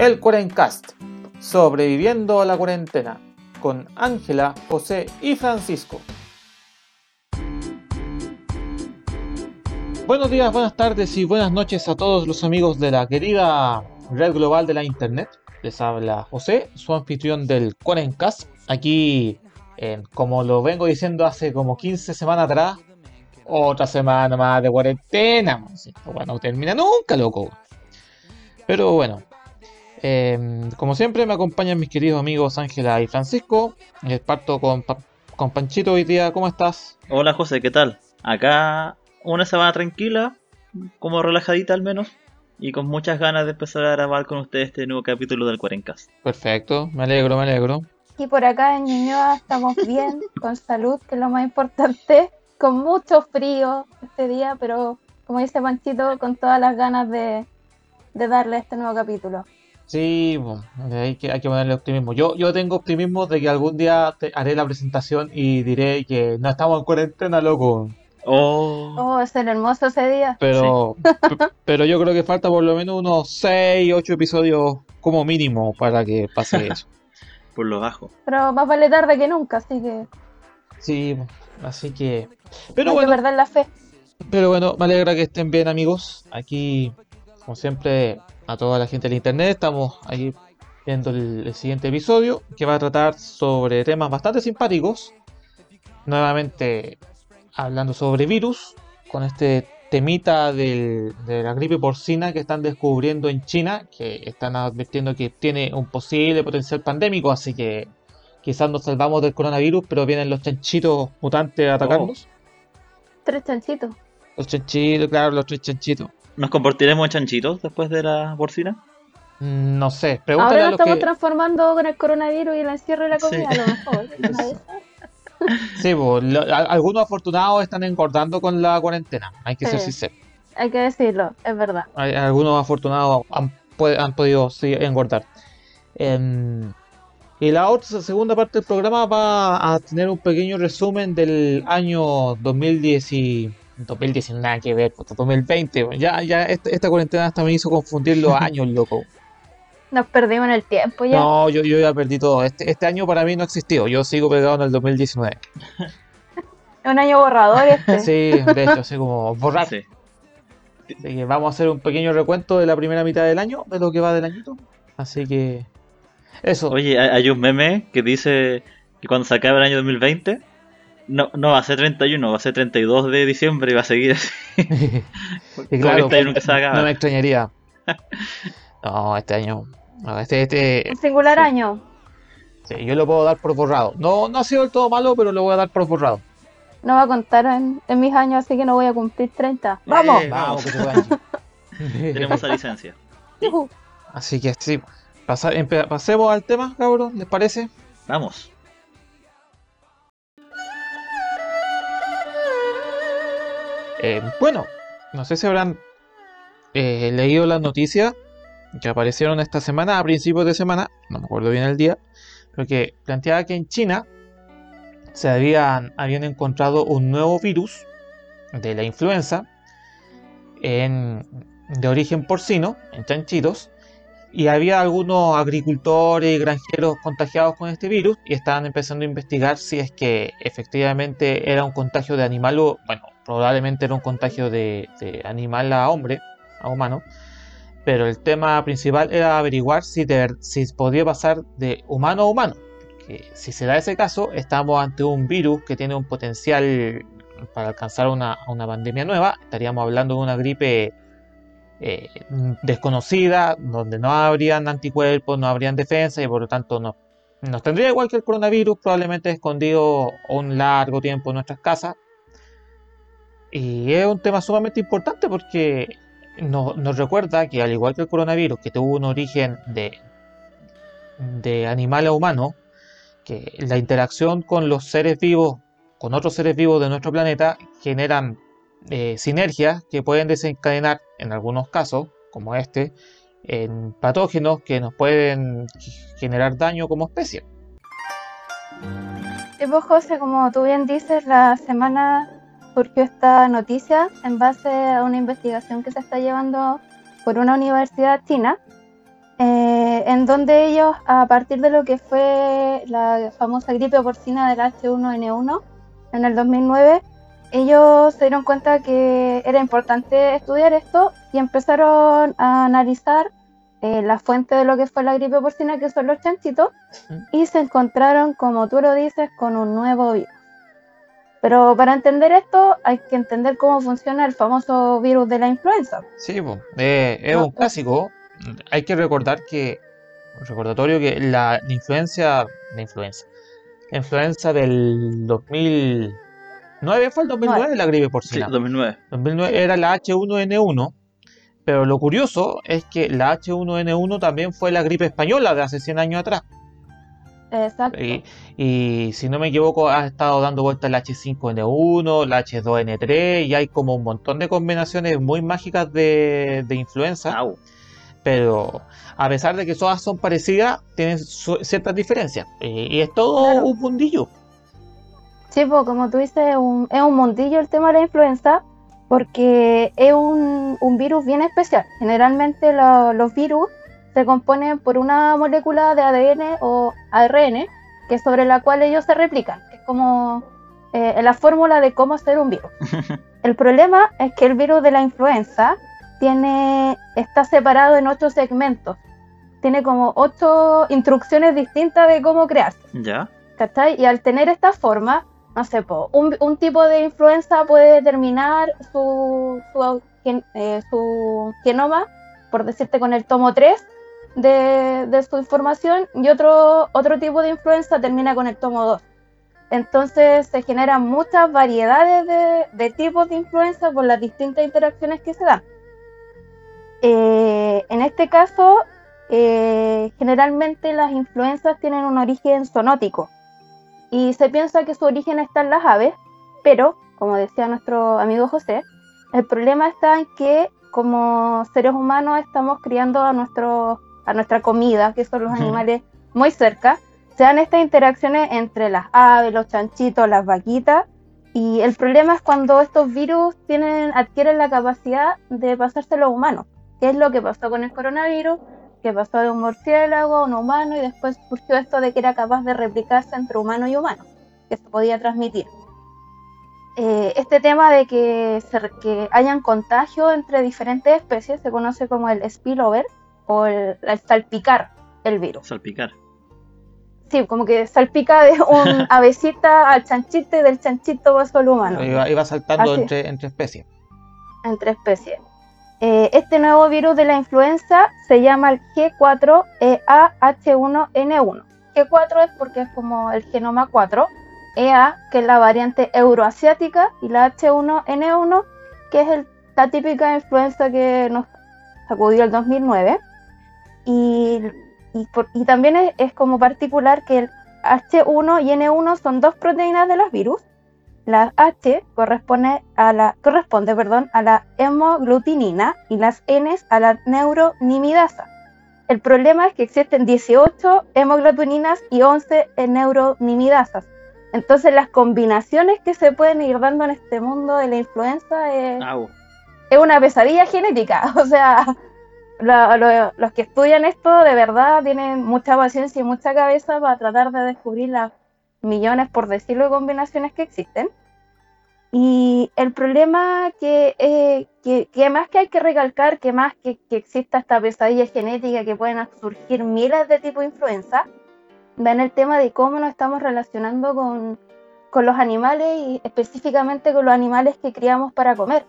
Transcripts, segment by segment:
El Cuarencast, sobreviviendo a la cuarentena, con Ángela, José y Francisco. Buenos días, buenas tardes y buenas noches a todos los amigos de la querida red global de la internet. Les habla José, su anfitrión del Cuarencast. Aquí, como lo vengo diciendo hace como 15 semanas atrás, otra semana más de cuarentena. Bueno, no termina nunca, loco. Pero bueno, em, como siempre me acompañan mis queridos amigos Ángela y Francisco. Les parto con, con Panchito hoy día. ¿Cómo estás? Hola José, ¿qué tal? Acá una semana tranquila, como relajadita al menos, y con muchas ganas de empezar a grabar con ustedes este nuevo capítulo del Cuarencast. Perfecto, me alegro, me alegro. Y por acá en Ñuñoa estamos bien, con salud, que es lo más importante con mucho frío este día, pero como dice Panchito, con todas las ganas de, darle este nuevo capítulo. Sí, hay, que, hay que ponerle optimismo. Yo, yo tengo optimismo de que algún día haré la presentación y diré que no estamos en cuarentena, loco. Oh, oh es hermoso ese día. Pero, pero yo creo que falta por lo menos unos 6, 8 episodios como mínimo para que pase eso. por lo bajo. Pero más vale tarde que nunca, así que. Sí, así que pero Hay bueno. Que perder la fe. Pero bueno, me alegra que estén bien, amigos. Aquí, como siempre, a toda la gente del internet, estamos ahí viendo el, siguiente episodio que va a tratar sobre temas bastante simpáticos. Nuevamente hablando sobre virus, con este temita de la gripe porcina que están descubriendo en China, que están advirtiendo que tiene un posible potencial pandémico, así que quizás nos salvamos del coronavirus, pero vienen los chanchitos mutantes a atacarnos. Oh. Tres chanchitos. Los chanchitos, claro, los tres chanchitos. ¿Nos comportaremos en chanchitos después de la porcina? Mm, no sé, pregúntale Ahora nos estamos transformando con el coronavirus y el encierro de la comida, a lo mejor. sí, pues, algunos afortunados están engordando con la cuarentena, hay que ser sincero. Hay que decirlo, es verdad. algunos afortunados han, han podido engordar. Em, y la otra segunda parte del programa va a tener un pequeño resumen del año 2010 2019, nada que ver, 2020. Ya, ya esta, cuarentena hasta me hizo confundir los años, loco. Nos perdimos en el tiempo ya. No, yo, yo ya perdí todo. Este, este año para mí no existió. Yo sigo pegado en el 2019. un año borrador este. Sí, de hecho, así como borrar. Así que vamos a hacer un pequeño recuento de la primera mitad del año, de lo que va del añito. Así que eso. Oye, hay un meme que dice que cuando se acabe el año 2020, no, no va a ser 31, va a ser 32 de diciembre y va a seguir así. y claro, no me extrañaría. No, este año. este, este, Un singular año. Sí, yo lo puedo dar por borrado. No, no ha sido del todo malo, pero lo voy a dar por borrado. No va a contar en, mis años, así que no voy a cumplir 30. ¡Vamos! Eh, vamos, que Tenemos la licencia. Así que sí, pasemos al tema, cabrón, ¿les parece? Vamos. Eh, bueno, no sé si habrán eh, leído las noticias que aparecieron esta semana, a principios de semana, no me acuerdo bien el día, pero que planteaba que en China se habían, habían encontrado un nuevo virus de la influenza en, de origen porcino, en chanchitos, y había algunos agricultores y granjeros contagiados con este virus y estaban empezando a investigar si es que efectivamente era un contagio de animal o, bueno, probablemente era un contagio de, animal a hombre, a humano, pero el tema principal era averiguar si, si podía pasar de humano a humano. Que si se da ese caso, estamos ante un virus que tiene un potencial para alcanzar una, una pandemia nueva. Estaríamos hablando de una gripe eh, desconocida, donde no habrían anticuerpos, no habrían defensa y por lo tanto no, nos tendría igual que el coronavirus, probablemente escondido un largo tiempo en nuestras casas. Y es un tema sumamente importante porque nos, nos recuerda que al igual que el coronavirus, que tuvo un origen de, de animal a humano, que la interacción con los seres vivos, con otros seres vivos de nuestro planeta, generan eh, sinergias que pueden desencadenar, en algunos casos, como este, en patógenos que nos pueden generar daño como especie. Vos, José, como tú bien dices, la semana surgió esta noticia en base a una investigación que se está llevando por una universidad china, eh, en donde ellos, a partir de lo que fue la famosa gripe porcina del H1N1 en el 2009, ellos se dieron cuenta que era importante estudiar esto y empezaron a analizar eh, la fuente de lo que fue la gripe porcina, que son los chanchitos, y se encontraron, como tú lo dices, con un nuevo virus. Pero para entender esto hay que entender cómo funciona el famoso virus de la influenza. Sí, po, eh, es No, un clásico. Hay que recordar que, recordatorio que la, la influencia, la influenza, la influenza del 2009 fue el 2009 la gripe Sí, porcina. 2009. 2009 era la H1N1, pero lo curioso es que la H1N1 también fue la gripe española de hace 100 años atrás. Exacto. Y, y si no me equivoco, ha estado dando vueltas la H5N1, la H2N3, y hay como un montón de combinaciones muy mágicas de, de influenza. Au. Pero a pesar de que todas son parecidas, tienen su- ciertas diferencias. Y es todo Claro. un mundillo. Sí, pues como tú dices, es un, es un mundillo el tema de la influenza porque es un, un virus bien especial. Generalmente lo- los virus se componen por una molécula de ADN o ARN, que es sobre la cual ellos se replican. Es como eh, la fórmula de cómo hacer un virus. El problema es que el virus de la influenza tiene, está separado en ocho segmentos. Tiene como ocho instrucciones distintas de cómo crearse. ¿Ya? ¿cachai? Y al tener esta forma, no sé, po, un, un tipo de influenza puede determinar su, su, eh, su genoma, por decirte con el tomo 3 de, su información, y otro, otro tipo de influenza termina con el tomo 2. Entonces se generan muchas variedades de, de tipos de influenza por las distintas interacciones que se dan. Eh, en este caso, eh, generalmente las influencias tienen un origen zoonótico y se piensa que su origen está en las aves, pero, como decía nuestro amigo José, el problema está en que como seres humanos estamos criando a, nuestro, a nuestra comida, que son los animales muy cerca, se dan estas interacciones entre las aves, los chanchitos, las vaquitas, y el problema es cuando estos virus tienen, adquieren la capacidad de pasarse a los humanos, que es lo que pasó con el coronavirus, que pasó de un murciélago a un humano y después surgió esto de que era capaz de replicarse entre humano y humano, que se podía transmitir. Eh, este tema de que, se que hayan contagio entre diferentes especies se conoce como el spillover o el, el salpicar el virus. Salpicar. Sí, como que salpica de un avecita al chanchito y del chanchito pasó al humano Iba, iba saltando Así. entre, entre especies. entre especies. Eh, este nuevo virus de la influenza se llama el E G4EAH1N1. G4 es porque es como el genoma 4, EA, que es la variante euroasiática, y la H1N1, que es la típica influenza que nos sacudió el 2009. Y, también es como particular que el H1 y N1 son dos proteínas de los virus. La H corresponde a la, corresponde, perdón, a la hemoglutinina y las N a la neuronimidasa. El problema es que existen 18 hemoglutininas y 11 neuronimidasas. Entonces las combinaciones que se pueden ir dando en este mundo de la influenza es, Au. es una pesadilla genética. O sea, lo- lo- los que estudian esto de verdad tienen mucha paciencia y mucha cabeza para tratar de descubrir las millones, por decirlo, de combinaciones que existen. Y el problema que, eh, que, que más que hay que recalcar, que más que, que exista esta pesadilla genética que pueden surgir miles de tipos de influenza, va en el tema de cómo nos estamos relacionando con, con los animales y específicamente con los animales que criamos para comer.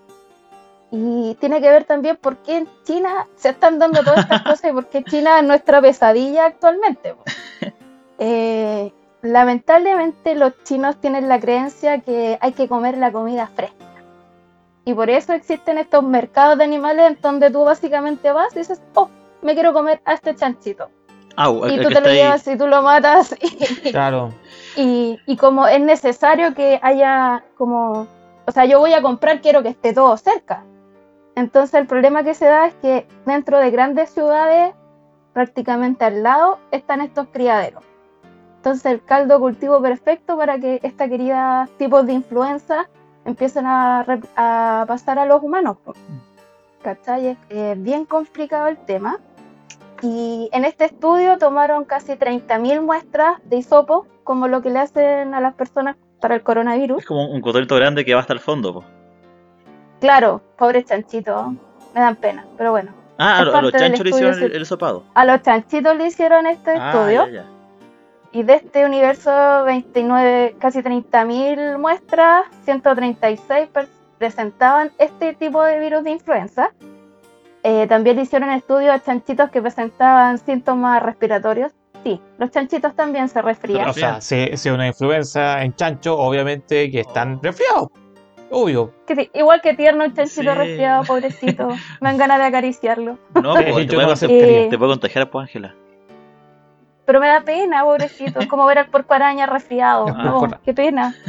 Y tiene que ver también por qué en China se están dando todas estas cosas y por qué China es nuestra pesadilla actualmente. Eh, lamentablemente los chinos tienen la creencia que hay que comer la comida fresca. Y por eso existen estos mercados de animales en donde tú básicamente vas y dices, oh, me quiero comer a este chanchito. Au, el, Y tú te lo ahí. llevas y tú lo matas. Y, Claro. y, y como es necesario que haya como, o sea, yo voy a comprar, quiero que esté todo cerca. Entonces el problema que se da es que dentro de grandes ciudades, prácticamente al lado, están estos criaderos. Entonces el caldo cultivo perfecto para que esta querida tipos de influenza empiecen a, pasar a los humanos. ¿Cachai? Es, bien complicado el tema. Y en este estudio tomaron casi 30.000 muestras de hisopo, como lo que le hacen a las personas para el coronavirus. Es como un cotonito grande que va hasta el fondo. po. Claro, pobres chanchitos, me dan pena, pero bueno. Ah, a, lo- a los chanchos le hicieron el, sopado. A los chanchitos le hicieron este Ah, estudio. ya, ya. Y de este universo, 29, casi 30.000 muestras, 136 per- presentaban este tipo de virus de influenza. Eh, también hicieron estudios a chanchitos que presentaban síntomas respiratorios. Sí, los chanchitos también se resfrían. O sea, si, si una influenza en chancho, obviamente que están resfriados. Obvio. Que igual que tierno un chanchito Sí. resfriado, pobrecito. Me dan ganas de acariciarlo. No, pues, te, yo no puede, aceptaría. Eh, te puede contagiar, pues, Ángela. Pero me da pena, pobrecito. Es como ver al porco araña resfriado. El No, porco- qué pena.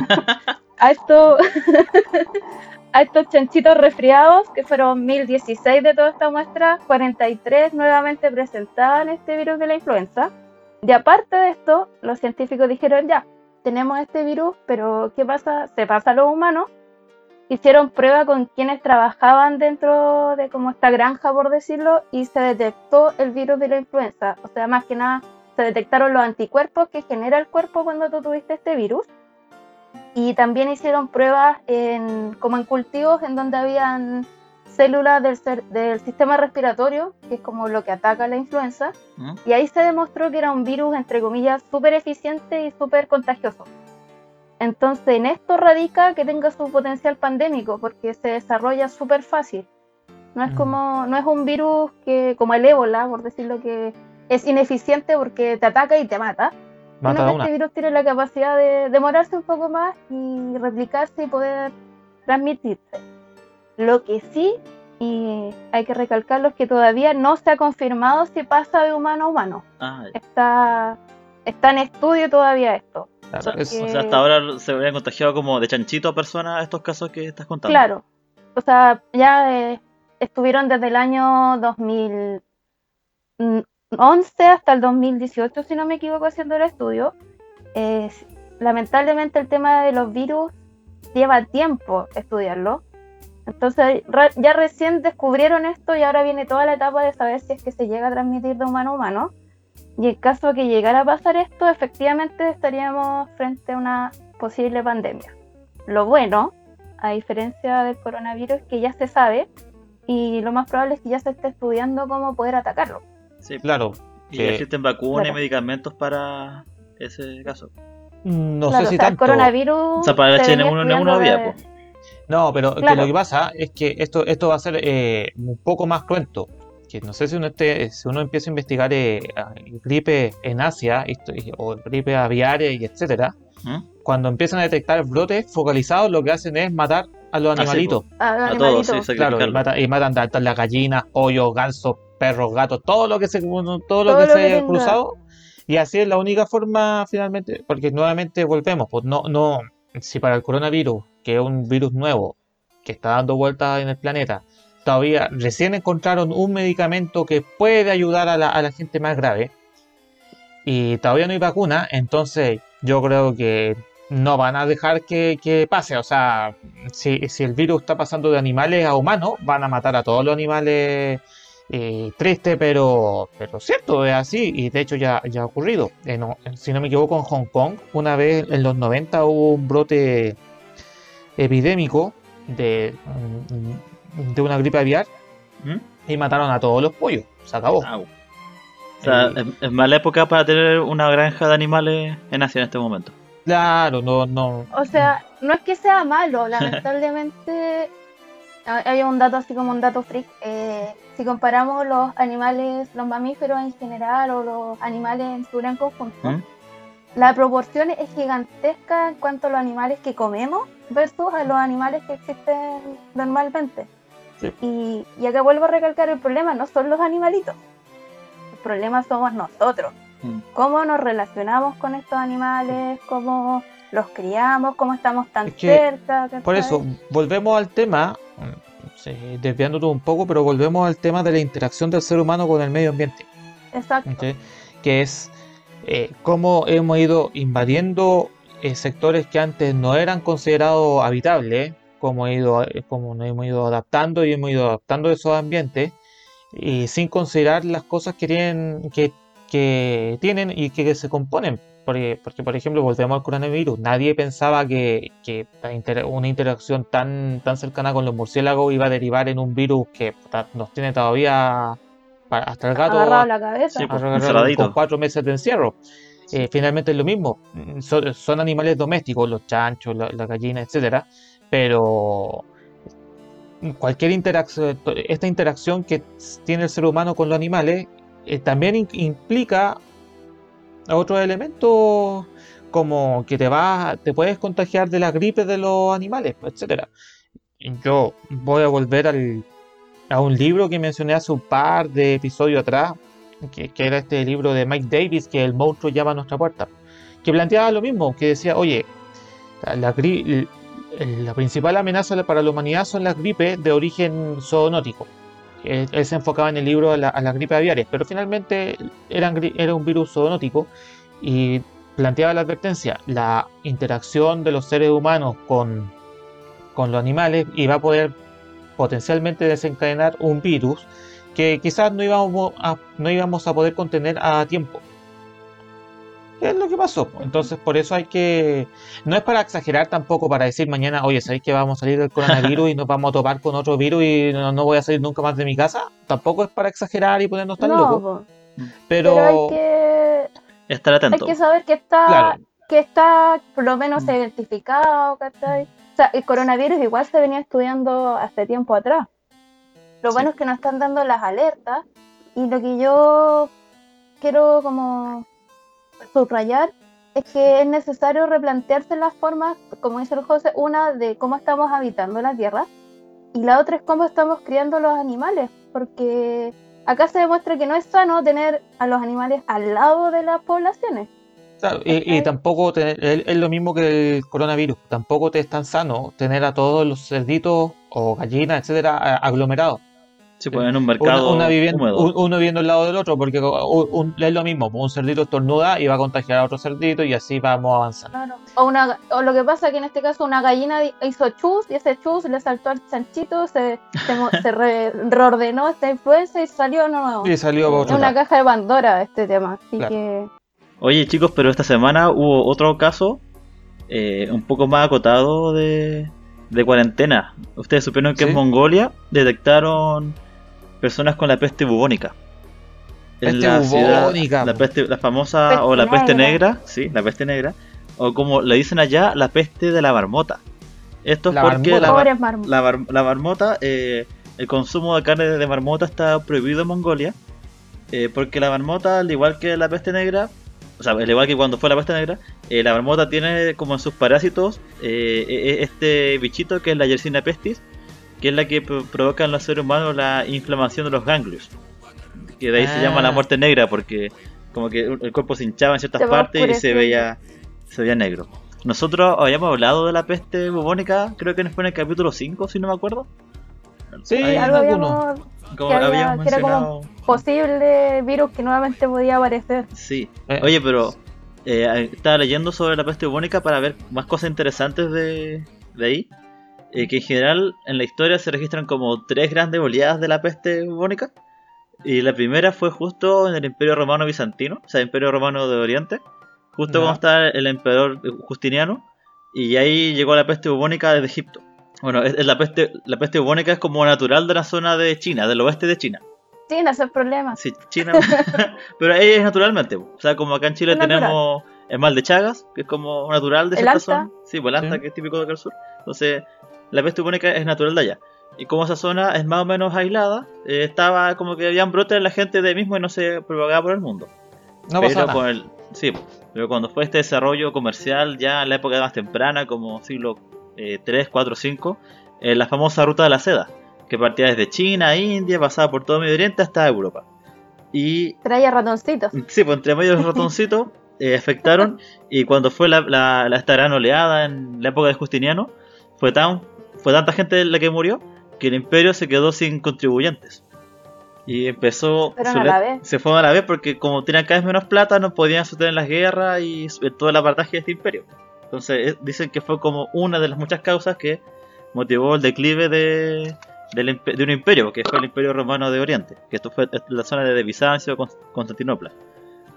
A estos, a estos chanchitos resfriados, que fueron 1016 de toda esta muestra, 43 nuevamente presentaban este virus de la influenza. Y aparte de esto, los científicos dijeron ya, tenemos este virus, pero ¿qué pasa? Se pasa a los humanos. Hicieron prueba con quienes trabajaban dentro de como esta granja, por decirlo, y se detectó el virus de la influenza. O sea, más que nada, se detectaron los anticuerpos que genera el cuerpo cuando tú tuviste este virus. Y también hicieron pruebas en, como en cultivos en donde habían células del, cer- del sistema respiratorio, que es como lo que ataca la influenza. ¿Mm? Y ahí se demostró que era un virus, entre comillas, súper eficiente y súper contagioso. Entonces, en esto radica que tenga su potencial pandémico, porque se desarrolla súper fácil. No es Mm. como, no es un virus que, como el ébola, por decirlo que es ineficiente porque te ataca y te mata. Mata que una. este virus tiene la capacidad de demorarse un poco más y replicarse y poder transmitirse. Lo que sí, y hay que recalcarlo, es que todavía no se ha confirmado si pasa de humano a humano. Ah. Está, está en estudio todavía esto. Claro, O sea, es- que- O sea, hasta ahora se habrían contagiado como de chanchito a personas estos casos que estás contando. Claro. O sea, ya eh, estuvieron desde el año 2011 hasta el 2018, si no me equivoco, haciendo el estudio. Lamentablemente el tema de los virus lleva tiempo estudiarlo. Entonces ya recién descubrieron esto y ahora viene toda la etapa de saber si es que se llega a transmitir de humano a humano. Y en caso de que llegara a pasar esto, efectivamente estaríamos frente a una posible pandemia. Lo bueno, a diferencia del coronavirus, es que ya se sabe y lo más probable es que ya se esté estudiando cómo poder atacarlo. Sí. Claro. Y que- existen vacunas y medicamentos para ese caso. No Claro, sé si o sea, el tanto. coronavirus. O sea, para el se venía HN1 estudiando había, de-. No, pero que lo que pasa es que esto, esto va a ser eh, un poco más cruento. Que no sé si uno, esté- si uno empieza a investigar eh, gripe en Asia o gripe aviaria y etcétera, ¿Mm? cuando empiezan a detectar brotes focalizados, lo que hacen es matar a los Ah, sí, animalitos. a los A todos, sí, Claro, y matan, y matan tanto las gallinas, pollos, gansos, perros, gatos, todo lo que se, todo lo Todo que lo se que haya tenga. cruzado. Y así es la única forma finalmente, porque nuevamente volvemos, pues no, no, si para el coronavirus, que es un virus nuevo, que está dando vueltas en el planeta, todavía recién encontraron un medicamento que puede ayudar a la, a la gente más grave, y todavía no hay vacuna, entonces yo creo que no van a dejar que, que pase. O sea, si, si el virus está pasando de animales a humanos, van a matar a todos los animales. Eh, triste, pero, pero cierto, es así. Y de hecho ya, ya ha ocurrido. En o- si no me equivoco, en Hong Kong, una vez en los 90 hubo un brote epidémico de, mm, de una gripe aviar ¿Mm? y mataron a todos los pollos. Se acabó. Au. O sea, Eh, es, es mala época para tener una granja de animales en Asia en este momento. Claro, no, no. O sea, no es que sea malo, lamentablemente hay hay un dato así como un dato freak. eh, si comparamos los animales, los mamíferos en general o los animales en su gran conjunto, ¿Mm? la proporción es gigantesca en cuanto a los animales que comemos versus a los animales que existen normalmente. Sí. Y, y acá vuelvo a recalcar, el problema no son los animalitos, el problema somos nosotros. Mm. Cómo nos relacionamos con estos animales, cómo los criamos, cómo estamos tan Es que, cerca. Por eso, volvemos al tema, sí, desviándonos un poco, pero volvemos al tema de la interacción del ser humano con el medio ambiente, Exacto. que es eh, cómo hemos ido invadiendo eh, sectores que antes no eran considerados habitables, cómo, he ido, eh, cómo nos hemos ido adaptando y hemos ido adaptando esos ambientes, y sin considerar las cosas que tienen, que, que tienen y que se componen. Porque, porque, por ejemplo, volvemos al coronavirus. Nadie pensaba que, que una interacción tan, tan cercana con los murciélagos iba a derivar en un virus que nos tiene todavía hasta el gato Agarrado a la cabeza. Sí, pues, encerradito. con cuatro meses de encierro. Eh, finalmente es lo mismo. Son, son animales domésticos, los chanchos, la, la gallina, etcétera. Pero cualquier interacción, esta interacción que tiene el ser humano con los animales eh, también in- implica otros elementos como que te vas, te puedes contagiar de la gripe de los animales, etcétera. Yo voy a volver al, a un libro que mencioné hace un par de episodios atrás, que, era este libro de Mike Davis, que el monstruo llama a nuestra puerta, que planteaba lo mismo, que decía, oye, la principal amenaza para la humanidad son las gripes de origen zoonótico. Él, él se enfocaba en el libro a la, a las gripes aviares, pero finalmente era un virus zoonótico y planteaba la advertencia, la interacción de los seres humanos con, con los animales iba a poder potencialmente desencadenar un virus que quizás no íbamos a, no íbamos a poder contener a tiempo. ¿Qué es lo que pasó? Entonces, por eso hay que. No es para exagerar tampoco, para decir mañana, oye, ¿sabéis que vamos a salir del coronavirus y nos vamos a topar con otro virus y no, no voy a salir nunca más de mi casa? Tampoco es para exagerar y ponernos tan No, locos. Pero. pero hay que, Estar hay atento. que saber que está, Claro. que está por lo menos Mm. identificado, ¿cachai? O sea, el coronavirus igual se venía estudiando hace tiempo atrás. Lo Sí. bueno es que nos están dando las alertas y lo que yo quiero como subrayar es que es necesario replantearse las formas, como dice el José, una de cómo estamos habitando la Tierra y la otra es cómo estamos criando los animales, porque acá se demuestra que no es sano tener a los animales al lado de las poblaciones. Claro, y, tampoco te- es, lo mismo que el coronavirus. Tampoco te es tan sano tener a todos los cerditos o gallinas, etcétera, aglomerados. Se ponen en un mercado una viviendo, húmedo. un- uno viviendo al lado del otro, porque un- un- es lo mismo. Un cerdito estornuda y va a contagiar a otro cerdito y así vamos avanzando. O, una, o lo que pasa que en este caso una gallina hizo chus y ese chus le saltó al chanchito, se, se, mo- se re- reordenó esta influencia y salió nuevo. Y salió Es otro una lado. caja de Pandora este tema. Así Claro. que Oye chicos, pero esta semana hubo otro caso eh, un poco más acotado de, de cuarentena. Ustedes supieron que ¿Sí? en Mongolia detectaron personas con la peste bubónica. Peste la ciudad- la, peste, la famosa Peste o la peste negra. negra, sí, la peste negra, o como le dicen allá, la peste de la marmota. Esto es La porque marmota. la, mar- la, mar- la marmota, eh, el consumo de carne de marmota está prohibido en Mongolia, eh, porque la marmota, al igual que la peste negra, o sea, al igual que cuando fue la peste negra, eh, la marmota tiene como en sus parásitos eh, eh, este bichito que es la Yersinia pestis, que es la que pro- provoca en los seres humanos la inflamación de los ganglios. Que de ahí se Ah. llama la muerte negra, porque como que el cuerpo se hinchaba en ciertas partes y se veía, se veía negro. Nosotros habíamos hablado de la peste bubónica, creo que fue en el capítulo 5, si no me acuerdo. Sí, Ahí algo alguno. habíamos Como que había- habíamos que era como- mencionado. posible virus que nuevamente podía aparecer. Sí. Eh. Oye, pero eh, estaba leyendo sobre la peste bubónica para ver más cosas interesantes de, de ahí. Eh, que en general en la historia se registran como tres grandes oleadas de la peste bubónica. Y la primera fue justo en el Imperio Romano Bizantino, o sea, Imperio Romano de Oriente. Justo cuando estaba el emperador Justiniano. Y ahí llegó la peste bubónica desde Egipto. Bueno, es, es la, peste, la peste bubónica es como natural de la zona de China, del oeste de China. Sin hacer problemas. Sí, China. pero ahí es naturalmente. O sea, como acá en Chile Es natural. tenemos el mal de Chagas, que es como natural de El cierta Anta. zona. Sí, pues el Anta, Sí. que es típico de acá al sur. Entonces, la peste bubónica es natural de allá. Y como esa zona es más o menos aislada, eh, estaba como que habían brotes en la gente de ahí mismo y no se propagaba por el mundo. No pero pasa nada. con el, sí, pero cuando fue este desarrollo comercial ya en la época más temprana, como siglo eh, 3, 4, 5, eh, la famosa ruta de la seda, que partía desde China, India, pasaba por todo Medio Oriente hasta Europa. Y Traía ratoncitos. Sí, pues entre medio de los ratoncitos eh, afectaron y cuando fue la, la- la- esta gran oleada en la época de Justiniano, fue, tan, fue tanta gente la que murió que el imperio se quedó sin contribuyentes. Y empezó... Le- la vez. Se fueron a la vez porque como tenían cada vez menos plata no podían sostener las guerras y su- todo el apartaje de este imperio. Entonces eh, dicen que fue como una de las muchas causas que motivó el declive de, impe- de un imperio, que fue el Imperio Romano de Oriente, que esto fue la zona de Bizancio, Con- Constantinopla.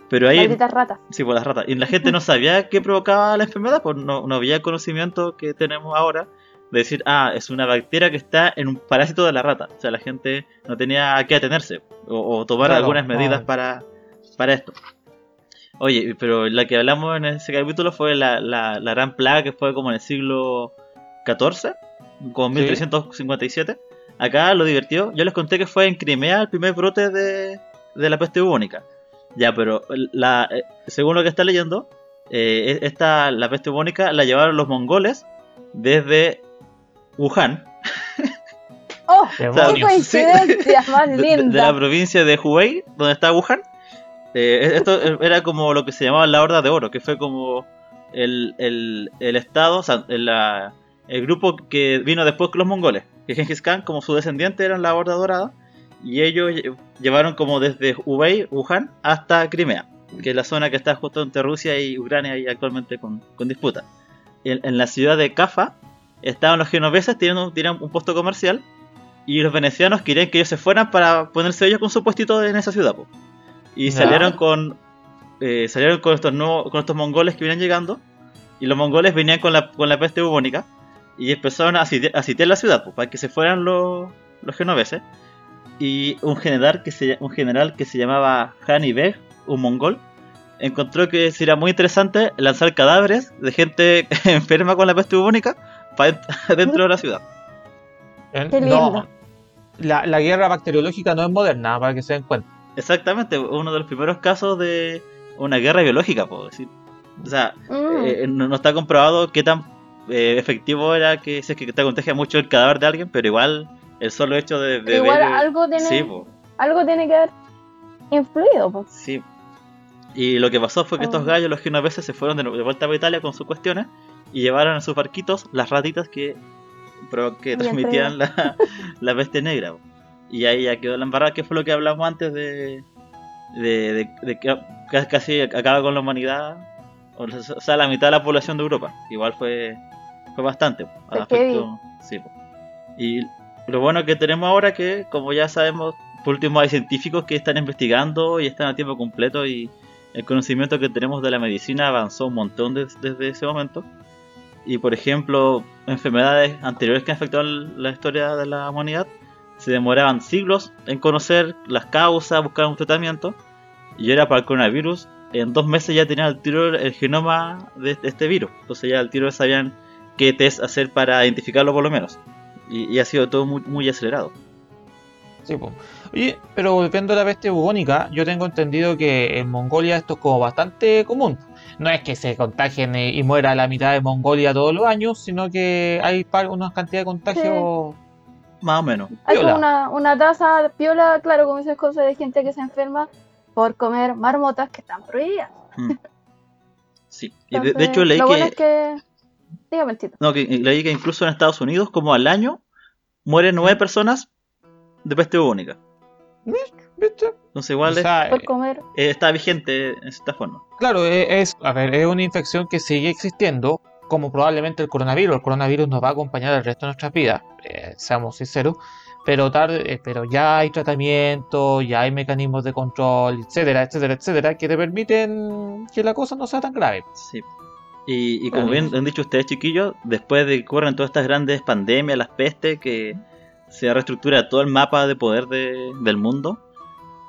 Pero ahí, Malditas ratas. sí, por las ratas. Y la gente no sabía qué provocaba la enfermedad, pues no, no había conocimiento que tenemos ahora de decir, ah, es una bacteria que está en un parásito de la rata. O sea, la gente no tenía a qué atenerse o, o tomar Claro, algunas medidas para, para esto. Oye, pero la que hablamos en ese capítulo fue la, la, la gran plaga que fue como en el siglo XIV, como Sí. 1357. Acá lo divertido, yo les conté que fue en Crimea el primer brote de, de la peste bubónica. Ya, pero la, eh, según lo que está leyendo, eh, esta, la peste bubónica la llevaron los mongoles desde Wuhan, ¡Oh! ¡Qué coincidencia más de, de- de linda! la provincia de Hubei, donde está Wuhan. Eh, esto era como lo que se llamaba la Horda de Oro, que fue como el, el, el estado, o sea, el, la- el grupo que vino después que los mongoles. Que Genghis Khan, como su descendiente, eran la Horda Dorada. Y ellos lle- llevaron como desde Hubei, Wuhan, hasta Crimea, que es la zona que está justo entre Rusia y Ucrania y actualmente con, con disputa. En, en la ciudad de Cafa estaban los genoveses, tenían un, tenían un puesto comercial, y los venecianos querían que ellos se fueran para ponerse ellos con su puestito en esa ciudad. po. Y salieron con eh, salieron con estos nuevos, con estos mongoles que venían llegando. Y los mongoles venían con la, con la peste bubónica. Y empezaron a a sitiar la ciudad po, para que se fueran los, los genoveses. Y un general que se, un general que se llamaba Hani Beg, un mongol, encontró que sería muy interesante lanzar cadáveres de gente enferma con la peste bubónica para dentro de la ciudad. Eh, Qué no, la, la guerra bacteriológica no es moderna, para que se den cuenta. Exactamente, uno de los primeros casos de una guerra biológica, puedo decir. O sea, Mm. eh, no, no está comprobado qué tan eh, efectivo era que si es que te contagia mucho el cadáver de alguien, pero igual el solo hecho de, de igual ver- algo tiene- Sí, po, Algo tiene que haber influido, pues. sí. Y lo que pasó fue que estos Oh. gallos, los genoveses, se fueron de, de vuelta a Italia con sus cuestiones y llevaron en sus barquitos las ratitas que, que transmitían la, la peste negra. Y ahí ya quedó la embarrada, que fue lo que hablamos antes de, de, de- de que ca- casi acaba con la humanidad, o sea, la mitad de la población de Europa. Igual fue, fue bastante. Fue afectó- sí. Y lo bueno que tenemos ahora que, como ya sabemos, por último hay científicos que están investigando y están a tiempo completo y el conocimiento que tenemos de la medicina avanzó un montón des- desde ese momento. Y por ejemplo, enfermedades anteriores que afectaron la historia de la humanidad se demoraban siglos en conocer las causas, buscar un tratamiento. Y ahora para el coronavirus, en dos meses ya tenían el tiro el genoma de de este virus. Entonces ya al tiro sabían qué test hacer para identificarlo por lo menos. Y, ha sido todo muy, muy acelerado. Sí. Oye, pero volviendo a la peste bubónica, yo tengo entendido que en Mongolia esto es como bastante común. No es que se contagien y muera la mitad de Mongolia todos los años, sino que hay una cantidad de contagios. Más o menos. Hay Piola. como una, una tasa piola, claro, como esas cosas de gente que se enferma por comer marmotas que están prohibidas. Mm. Sí. De, hecho leí lo que, bueno es que... Dígame, no, que leí que incluso en Estados Unidos, como al año, mueren nueve personas de peste bubónica. ¿Viste? Entonces igual O sea, es- Por comer... eh, está vigente en cierta forma. Claro, e- es, a ver, es una infección que sigue existiendo, como probablemente el coronavirus. El coronavirus nos va a acompañar el resto de nuestras vidas, eh, seamos sinceros. Pero tarde, eh, pero ya hay tratamiento, ya hay mecanismos de control, etcétera, etcétera, etcétera, que te permiten que la cosa no sea tan grave. Sí. Y, y como bien han dicho ustedes, chiquillos, después de que ocurren todas estas grandes pandemias, las pestes, que se reestructura todo el mapa de poder de- del mundo.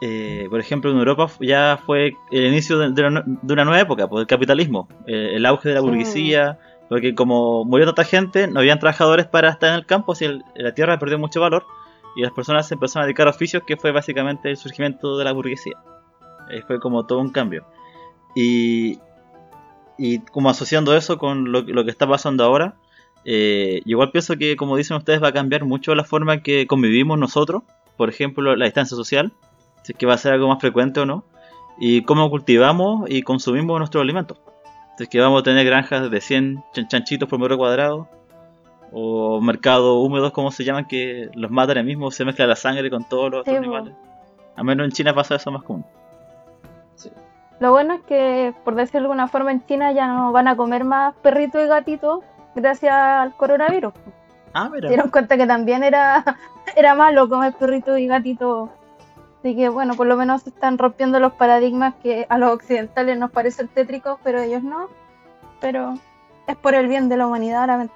Eh, por ejemplo, en Europa ya fue el inicio de, de una, de una nueva época, pues, el capitalismo, eh, el auge de la Sí. burguesía, porque como murió tanta gente, no habían trabajadores para estar en el campo, así el- la tierra perdió mucho valor y las personas se empezaron a dedicar a oficios, que fue básicamente el surgimiento de la burguesía. Eh, fue como todo un cambio. Y, y como asociando eso con lo, lo que está pasando ahora, eh, igual pienso que, como dicen ustedes, va a cambiar mucho la forma que convivimos nosotros, por ejemplo, la distancia social, si es que va a ser algo más frecuente o no, y cómo cultivamos y consumimos nuestros alimentos. Si es que vamos a tener granjas de 100 chan- chanchitos por metro cuadrado, o mercados húmedos, como se llaman, que los matan ahí mismo, se mezcla la sangre con todos los Sí, po. animales. A menos en China pasa eso más común. Lo bueno es que, por decirlo de alguna forma, en China ya no van a comer más perritos y gatitos gracias al coronavirus. Ah, mira. Se dieron cuenta que también era, era malo comer perrito y gatito. Así que bueno, por lo menos están rompiendo los paradigmas que a los occidentales nos parecen tétricos, pero a ellos no. Pero es por el bien de la humanidad, ahora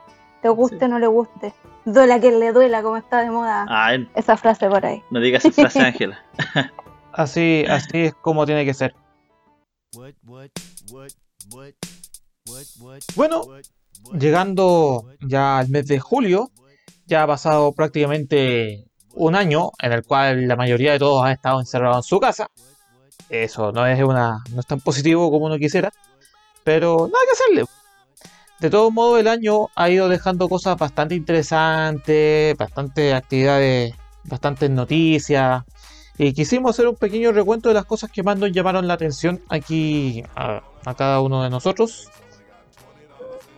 te guste o no le guste. Duela que le duela, como está de moda Ah, esa frase por ahí. no digas esa frase, Ángela. Así, así es como tiene que ser. Bueno, llegando ya al mes de julio, ya ha pasado prácticamente un año en el cual la mayoría de todos han estado encerrados en su casa. Eso no es una, no es tan positivo como uno quisiera, pero nada que hacerle. De todos modos, el año ha ido dejando cosas bastante interesantes, bastantes actividades, bastantes noticias. Y quisimos hacer un pequeño recuento de las cosas que más nos llamaron la atención aquí a cada uno de nosotros.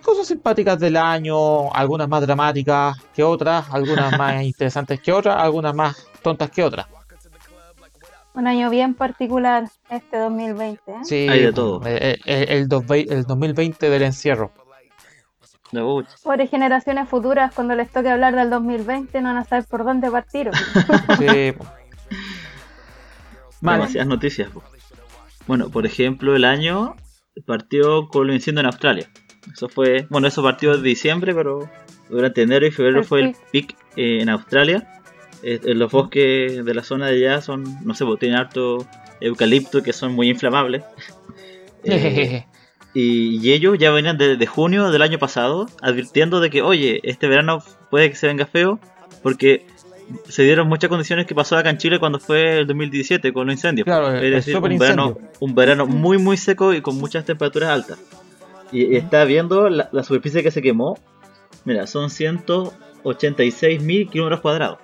Cosas simpáticas del año, algunas más dramáticas que otras, algunas más interesantes que otras, algunas más tontas que otras. Un año bien particular este 2020. ¿eh? Sí, Hay de todo. El, el- el dos vei- el 2020 del encierro. No, Por generaciones futuras, cuando les toque hablar del 2020, no van a saber por dónde partir. Sí. Demasiadas noticias. po. Bueno, por ejemplo, el año partió con los incendios en Australia. Eso fue, bueno, eso partió de diciembre, pero durante enero y febrero El fue el pic. eh, en Australia. Eh, en los bosques de la zona de allá son, no sé, pues, tienen harto eucalipto que son muy inflamables. Eh, y, y ellos ya venían desde junio del año pasado advirtiendo de que, oye, este verano puede que se venga feo porque se dieron muchas condiciones que pasó acá en Chile cuando fue el 2017 con los incendios. Claro, es el decir, un verano, un verano muy muy seco y con muchas temperaturas altas. Y, y está viendo la, la superficie que se quemó. Mira, son 186 mil kilómetros cuadrados.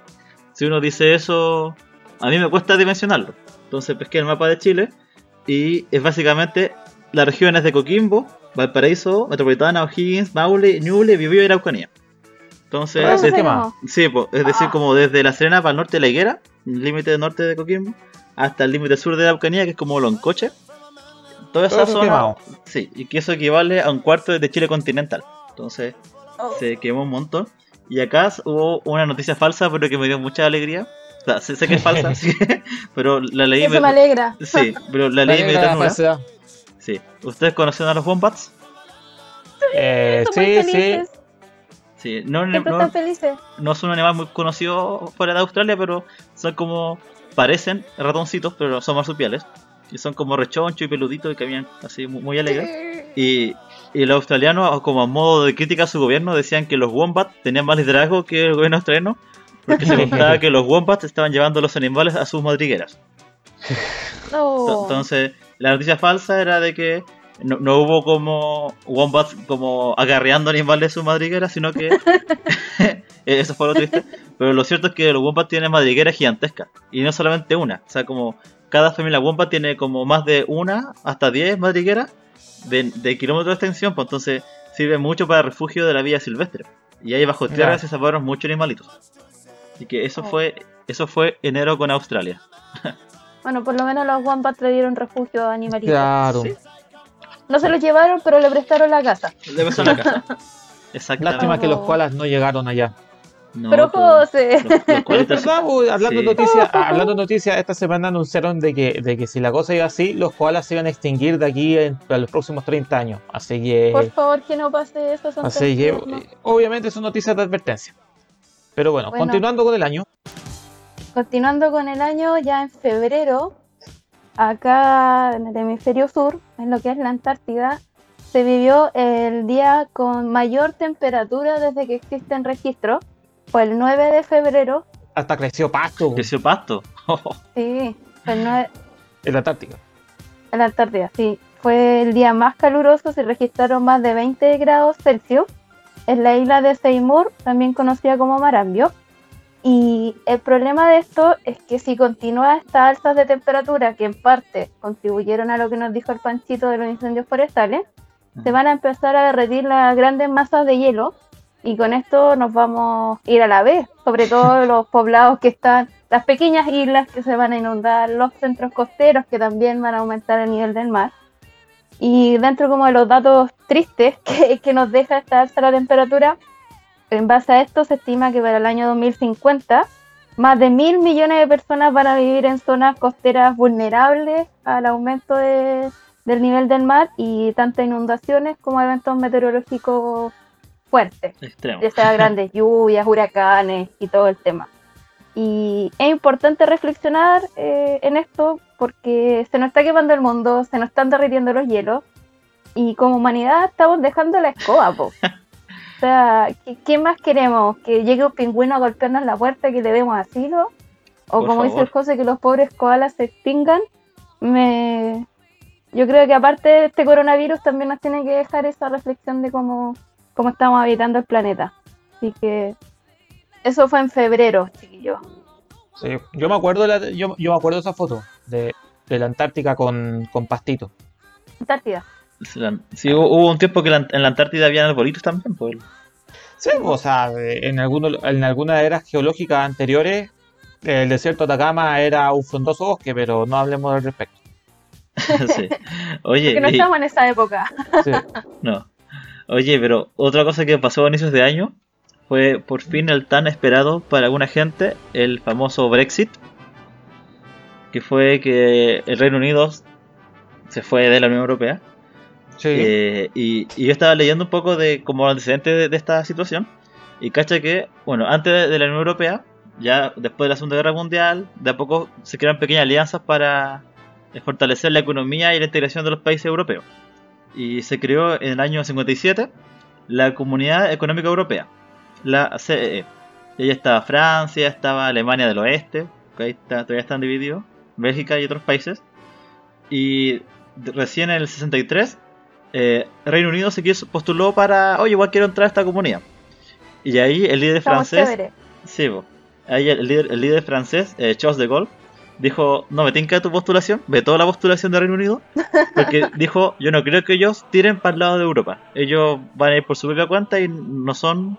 Si uno dice eso, a mí me cuesta dimensionarlo. Entonces pesqué el mapa de Chile y es básicamente las regiones de Coquimbo, Valparaíso, Metropolitana, O'Higgins, Maule, Ñuble, Biobío y Araucanía. Entonces, Ah, ¿Cómo sí, es, se tema. llamó? sí, po, es decir, Ah. como desde La Serena para el norte de la Higuera, límite norte de Coquimbo, hasta el límite sur de la Araucanía, que es como Loncoche. Toda Todo esa eso zona, quemado. sí, y que eso equivale a un cuarto de Chile continental. Entonces, Oh, se quemó un montón. Y acá hubo una noticia falsa, pero que me dio mucha alegría. O sea, sé, sé que es falsa, sí, pero la leí. Eso me alegra. Sí, pero la leí me dio ternura. Sí. ¿Ustedes conocen a los Wombats? Eh, sí, sí. Sí, no, no, están felices. no son un animal muy conocido fuera de Australia, pero son como. parecen ratoncitos, pero son marsupiales. Y son como rechoncho y peluditos y caminan así muy, muy alegres. Y, y los australianos, como a modo de crítica a su gobierno, decían que los wombats tenían más liderazgo que el gobierno australiano, porque se contaba que los wombats estaban llevando a los animales a sus madrigueras. Entonces, la noticia falsa era de que no, no hubo como wombats como agarreando animales de su madriguera, sino que eso fue lo triste. Pero lo cierto es que los wombats tienen madrigueras gigantescas y no solamente una, o sea, como cada familia wombat tiene como más de una hasta 10 madrigueras de, de kilómetros de extensión, pues entonces sirve mucho para refugio de la vida silvestre. Y ahí bajo tierra Ya. se salvaron muchos animalitos. Así que eso Oh. fue eso fue enero con Australia. Bueno, por lo menos los Wombats le dieron refugio a animalitos. Claro. Sí. No se los llevaron, pero le prestaron la casa. Beso en la casa. Exactamente. Lástima que los koalas no llegaron allá. No, pero José. es verdad, pues, hablando Sí. de noticias, hablando noticias, esta semana anunciaron de que, de que si la cosa iba así, los koalas se iban a extinguir de aquí en, a los próximos 30 años. Así que, Por favor, que no pase eso. Son así que, eh, obviamente son noticias de advertencia. Pero bueno, Bueno. continuando con el año, Continuando con el año, ya en febrero, acá en el hemisferio sur, en lo que es la Antártida, se vivió el día con mayor temperatura desde que existen registros. Fue el 9 de febrero. hasta creció pasto Creció pasto. Sí, fue el 9 en la Antártica. en la Antártida, sí. Fue el día más caluroso, se registraron más de 20 grados Celsius en la isla de Seymour, también conocida como Marambio. Y el problema de esto es que si continúa estas alzas de temperatura, que en parte contribuyeron a lo que nos dijo el Panchito de los incendios forestales, se van a empezar a derretir las grandes masas de hielo y con esto nos vamos a ir a la vez, sobre todo los poblados que están, las pequeñas islas que se van a inundar, los centros costeros que también van a aumentar el nivel del mar. Y dentro como de los datos tristes que, que nos deja esta alza de la temperatura, en base a esto se estima que para el año 2050 más de mil millones de personas van a vivir en zonas costeras vulnerables al aumento de- del nivel del mar y tanto inundaciones como eventos meteorológicos fuertes Extremo. ya sea grandes lluvias, huracanes y todo el tema. Y es importante reflexionar eh, en esto porque se nos está quemando el mundo, se nos están derritiendo los hielos y como humanidad estamos dejando la escoba, po. O sea, ¿qué, qué más queremos? ¿Que llegue un pingüino a golpearnos la puerta y que le demos asilo? ¿O Por como dice favor. el José, que los pobres koalas se extingan? Me... Yo creo que aparte de este coronavirus también nos tiene que dejar esa reflexión de cómo, cómo estamos habitando el planeta. Así que eso fue en febrero, chiquillos. Sí, yo me acuerdo de la- yo, yo me acuerdo de esa foto de, de la Antártica con, con pastito. Antártida. Sí, hubo un tiempo que la- en la Antártida había arbolitos también. Pues. Sí, o sea, en, algunos, en algunas eras geológicas anteriores, el desierto de Atacama era un frondoso bosque, pero no hablemos al respecto. sí. Oye, Porque no y- estamos en esa época. Sí. no. Oye, pero otra cosa que pasó a inicios de año fue por fin el tan esperado para alguna gente, el famoso Brexit, que fue que el Reino Unido se fue de la Unión Europea. Sí. Eh, y, y yo estaba leyendo un poco de como antecedentes de, de esta situación. Y cacha que, bueno, antes de, de la Unión Europea, ya después de la Segunda Guerra Mundial, de a poco se crean pequeñas alianzas para fortalecer la economía y la integración de los países europeos. Y se creó en el año 57 la Comunidad Económica Europea, la CEE. Y ahí estaba Francia, estaba Alemania del Oeste, que ahí está- todavía están divididos, Bélgica y otros países. Y recién en el 63 eh, Reino Unido se quiso- postuló para, oye, igual quiero entrar a esta comunidad. Y ahí el líder Estamos francés, chévere. sí, po. ahí el líder, el líder francés, eh, Charles de Gaulle, dijo, no me tinca tu postulación, vetó la postulación de Reino Unido, porque dijo, yo no creo que ellos tiren para el lado de Europa. Ellos van a ir por su propia cuenta y no son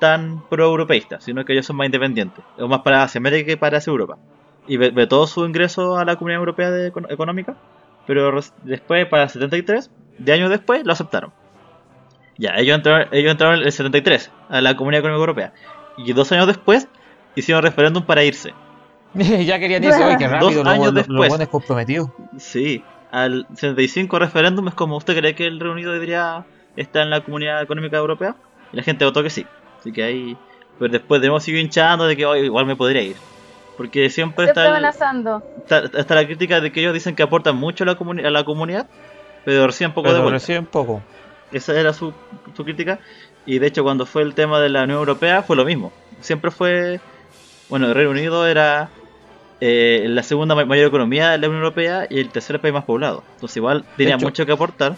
tan pro-europeístas, sino que ellos son más independientes, o más para hacia América que para hacia Europa. Y ve- vetó su ingreso a la Comunidad Europea de Económica, pero después, para el 73, de años después, lo aceptaron. Ya, ellos entraron, ellos entraron en el 73 a la Comunidad Económica Europea. Y dos años después hicieron referéndum para irse. ya querían irse hoy, qué Dos rápido, los años después. buenos comprometidos. Sí, al 75 referéndum es como usted cree que el Reino Unido debería estar en la Comunidad Económica Europea. Y la gente votó que sí. Así que ahí. Pero después de nuevo sigue hinchando de que "Oye, igual me podría ir. Porque siempre Siempre está, el- amenazando. está, está la crítica de que ellos dicen que aportan mucho a la, comuni- a la comunidad, pero reciben poco de Pero vuelta. recién poco. Esa era su, su crítica. Y de hecho, cuando fue el tema de la Unión Europea, fue lo mismo. Siempre fue. Bueno, el Reino Unido era eh, la segunda ma- mayor economía de la Unión Europea y el tercer país más poblado. Entonces, igual tenía hecho- mucho que aportar.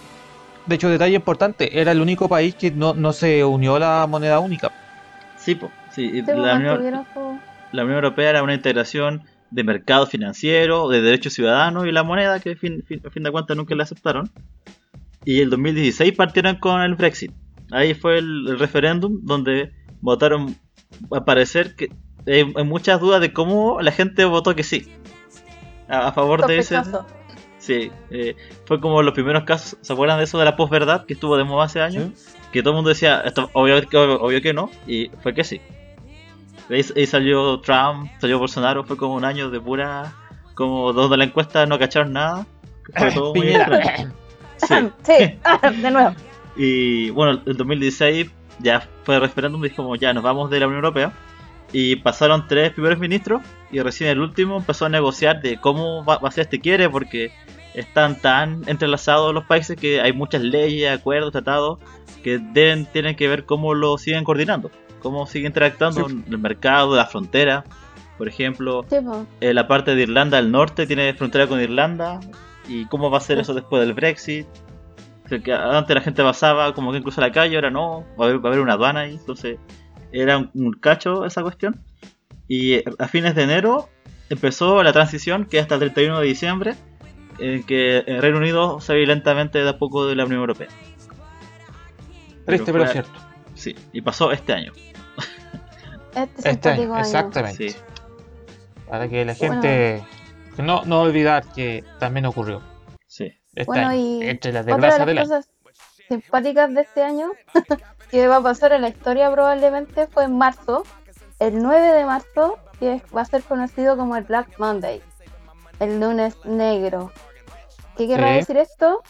De hecho, detalle importante, era el único país que no, no se unió a la moneda única. Sí, po, sí, pues, la, Unión, la Unión Europea era una integración de mercado financiero, de derechos ciudadanos y la moneda que, fin, fin- a fin de cuentas, nunca la aceptaron. Y el 2016 partieron con el Brexit. Ahí fue el, el referéndum donde votaron, al parecer, que hay, hay muchas dudas de cómo la gente votó que sí. A, a favor de ese. sospechoso. Sí, eh, fue como los primeros casos. ¿Se acuerdan de eso de la posverdad que estuvo de moda hace años? Que todo el mundo decía, esto, obvio, que- obvio, obvio que no, y fue que sí. Ahí, ahí salió Trump, salió Bolsonaro, fue como un año de pura. Como donde la encuesta no cacharon nada. Fue todo muy. Sí. Sí, de nuevo. Y bueno, el 2016 ya fue el referéndum, dijimos ya nos vamos de la Unión Europea. Y pasaron tres primeros ministros y recién el último empezó a negociar de cómo va, va a ser este quiere porque están tan entrelazados los países que hay muchas leyes, acuerdos, tratados que deben, tienen que ver cómo lo siguen coordinando, cómo siguen interactuando Sí. en el mercado, la frontera. Por ejemplo, Sí, eh, la parte de Irlanda del Norte tiene frontera con Irlanda y cómo va a ser eso después del Brexit. O sea, que antes la gente pasaba como que incluso a la calle, ahora no, va a haber, va a haber una aduana ahí, entonces era un, un cacho esa cuestión. Y eh, a fines de enero empezó la transición, que es hasta el 31 de diciembre, en que el Reino Unido se ve lentamente de a poco de la Unión Europea. Triste, Pero pero fue- cierto. Sí, y pasó este año. Este Este año, año. exactamente. Sí, Para que la gente que no, no olvidar que también ocurrió. sí. Este Bueno, año, y entre las desgracias de las cosas simpáticas de este año que va a pasar en la historia probablemente fue en marzo. El 9 de marzo que va a ser conocido como el Black Monday, el lunes negro. ¿Qué querrá Sí. decir esto?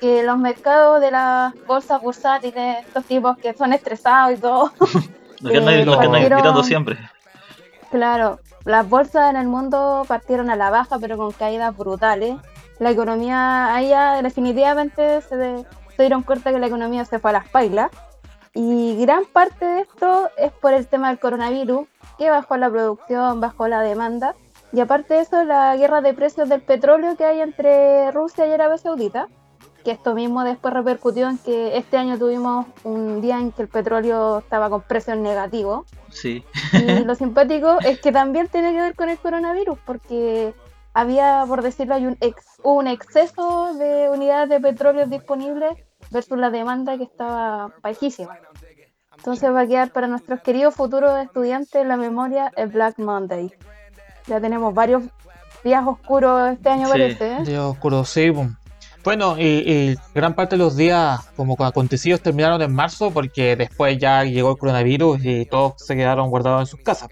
Que los mercados de las bolsas bursátiles, estos tipos que son estresados y todo, Los que andan, Eh, los que andan partieron- gritando siempre. Claro, las bolsas en el mundo partieron a la baja, pero con caídas brutales. La economía, ahí ya definitivamente se, de- se dieron cuenta que la economía se fue a las pailas. Y gran parte de esto es por el tema del coronavirus, que bajó la producción, bajó la demanda. Y aparte de eso, la guerra de precios del petróleo que hay entre Rusia y Arabia Saudita, que esto mismo después repercutió en que este año tuvimos un día en que el petróleo estaba con precios negativos. Sí. Y lo simpático es que también tiene que ver con el coronavirus, porque había, por decirlo, hay un, ex- un exceso de unidades de petróleo disponibles versus la demanda que estaba bajísima. Entonces va a quedar para nuestros queridos futuros estudiantes en la memoria el Black Monday. Ya tenemos varios días oscuros este año, Sí. parece. ¿eh? Día oscuro, sí. pum. Bueno, y, y gran parte de los días como acontecidos terminaron en marzo porque después ya llegó el coronavirus y todos se quedaron guardados en sus casas.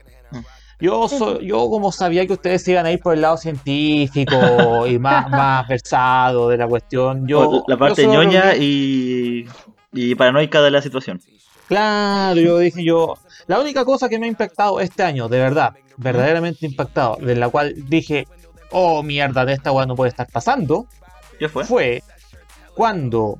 Yo, so- yo como sabía que ustedes iban a ir por el lado científico y más, más versado de la cuestión, yo... La parte yo ñoña y, y paranoica de la situación. Claro, yo dije yo, la única cosa que me ha impactado este año, de verdad, verdaderamente impactado, de la cual dije, oh mierda, de esta weá no puede estar pasando, ¿Qué fue? fue cuando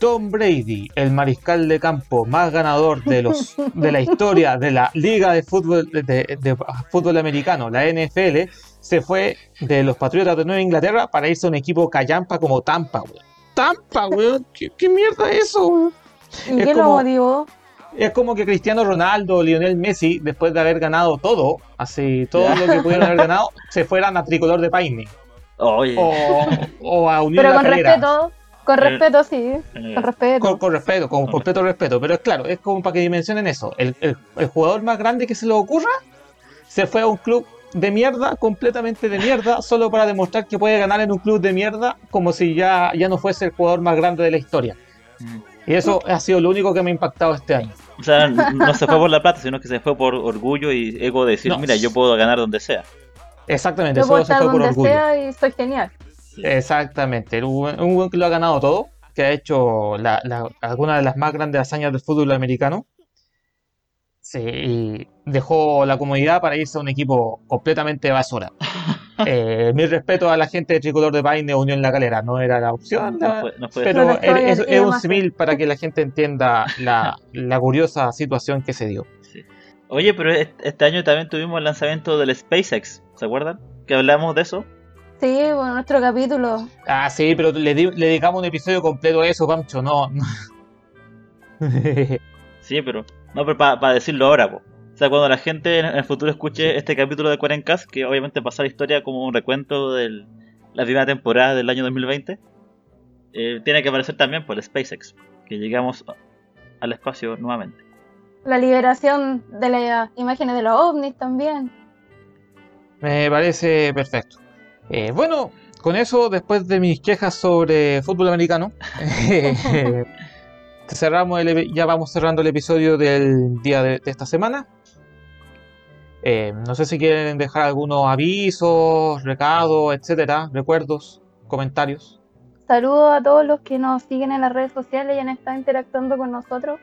Tom Brady, el mariscal de campo más ganador de los de la historia de la Liga de Fútbol de, de fútbol americano, la NFL, se fue de los Patriotas de Nueva Inglaterra para irse a un equipo callampa como Tampa, weón. Tampa, weón. ¿Qué, qué mierda es eso, weón? ¿Y Es qué lo como- motivó? Es como que Cristiano Ronaldo, Lionel Messi, después de haber ganado todo, así todo lo que pudieron haber ganado, se fueran a tricolor de Paine Oye. o, o a unir Pero la con respeto, con Eh, respeto, sí, eh, con respeto. Con, con respeto, con completo respeto. Pero es claro, es como para que dimensionen eso. El, el- el jugador más grande que se le ocurra se fue a un club de mierda, completamente de mierda, solo para demostrar que puede ganar en un club de mierda como si ya, ya no fuese el jugador más grande de la historia. mm. Y eso ha sido lo único que me ha impactado este año. O sea, no se fue por la plata, sino que se fue por orgullo y ego de decir, No. mira, yo puedo ganar donde sea. Exactamente, Yo puedo se fue por donde orgullo. sea y soy genial. Exactamente, un buen- un buen que lo ha ganado todo, que ha hecho la- la- algunas de las más grandes hazañas del fútbol americano. Sí, y dejó la comodidad para irse a un equipo completamente basura. Eh, mi respeto a la gente de Tricolor de Paine o Unión La Calera, no era la opción, No la- fue- no fue- pero es, un símil para que la gente entienda la, la curiosa situación que se dio. Oye, pero est- este año también tuvimos el lanzamiento del SpaceX, ¿se acuerdan? Que hablamos de eso. Sí, bueno, nuestro capítulo. Ah, sí, pero le, di- le dedicamos un episodio completo a eso, Pancho, no. no. Sí, pero. No, pero para decirlo ahora, po. O sea, cuando la gente en el futuro escuche este capítulo de Cuarencast, que obviamente pasa la historia como un recuento de la primera temporada del año 2020, eh, tiene que aparecer también por el SpaceX, que llegamos al espacio nuevamente. La liberación de las imágenes de los ovnis también. Me parece perfecto. Eh, bueno, con eso, después de mis quejas sobre fútbol americano, eh, cerramos el, ya vamos cerrando el episodio del día de, de esta semana. Eh, no sé si quieren dejar algunos avisos, recados, etcétera, recuerdos, comentarios. Saludos a todos los que nos siguen en las redes sociales y han estado interactuando con nosotros.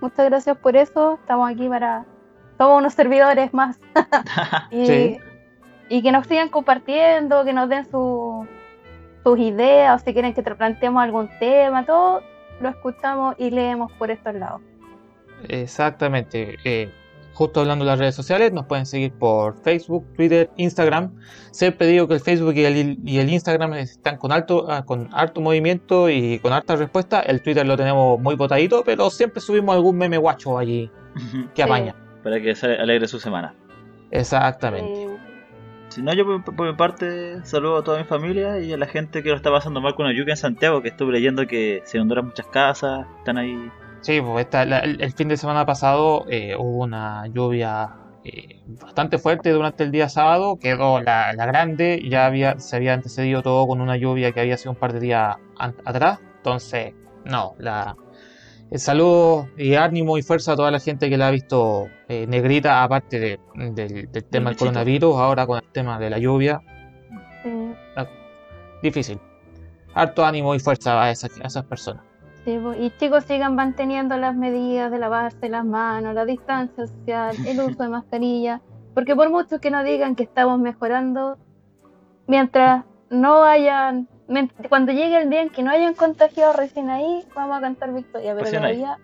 Muchas gracias por eso. Estamos aquí para. Somos unos servidores más. y, Sí. Y que nos sigan compartiendo, que nos den su- sus ideas, o si quieren que te planteemos algún tema, todo lo escuchamos y leemos por estos lados. Exactamente. eh, justo hablando de las redes sociales, nos pueden seguir por Facebook, Twitter, Instagram. Siempre digo que el Facebook y el, y el Instagram están con alto, ah, con harto movimiento y con harta respuesta. El Twitter lo tenemos muy botadito, pero siempre subimos algún meme guacho allí que Sí. apaña. Para que se alegre su semana. Exactamente. Si no, yo por, mi parte saludo a toda mi familia y a la gente que lo está pasando mal con la lluvia en Santiago, que estuve leyendo que se inundaron muchas casas, están ahí. Sí, pues esta- el, el fin de semana pasado eh, hubo una lluvia eh, bastante fuerte durante el día sábado, quedó la, la grande, ya había, se había antecedido todo con una lluvia que había sido un par de días atrás, entonces, no, la, El saludo y ánimo y fuerza a toda la gente que la ha visto eh, negrita, aparte de- del, del tema del coronavirus, ahora con el tema de la lluvia. Sí, Difícil. Harto ánimo y fuerza a esas, a esas personas. sí, y chicos, sigan manteniendo las medidas de lavarse las manos, la distancia social, el uso de mascarilla, porque por mucho que nos digan que estamos mejorando, mientras no hayan, cuando llegue el día en que no hayan contagiado recién ahí, vamos a cantar victoria, pero Recién ahí. todavía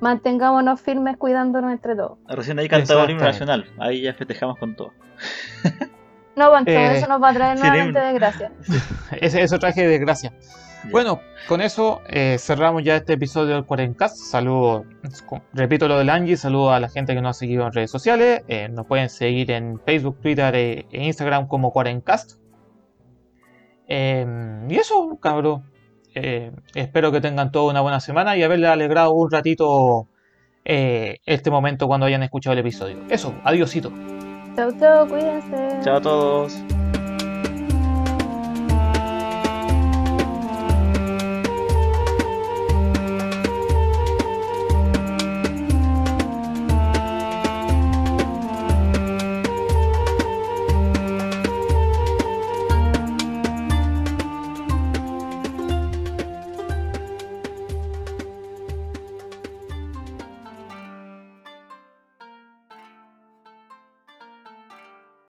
mantengámonos firmes cuidándonos entre todos. Recién ahí cantaba el himno nacional. Ahí ya festejamos con todo. No, Pancho, Eh, eso nos va a traer nuevamente desgracia. Ese, eso traje de desgracia. Ya. Bueno, con eso eh, cerramos ya este episodio del Cuarencast. Saludo, repito lo del Angie, saludo a la gente que nos ha seguido en redes sociales. Eh, nos pueden seguir en Facebook, Twitter e Instagram como Cuarencast. Eh, y eso, cabrón. Eh, espero que tengan toda una buena semana y haberles alegrado un ratito eh, este momento cuando hayan escuchado el episodio. Eso, adiosito. Chau, chau, cuídense. Chao a todos.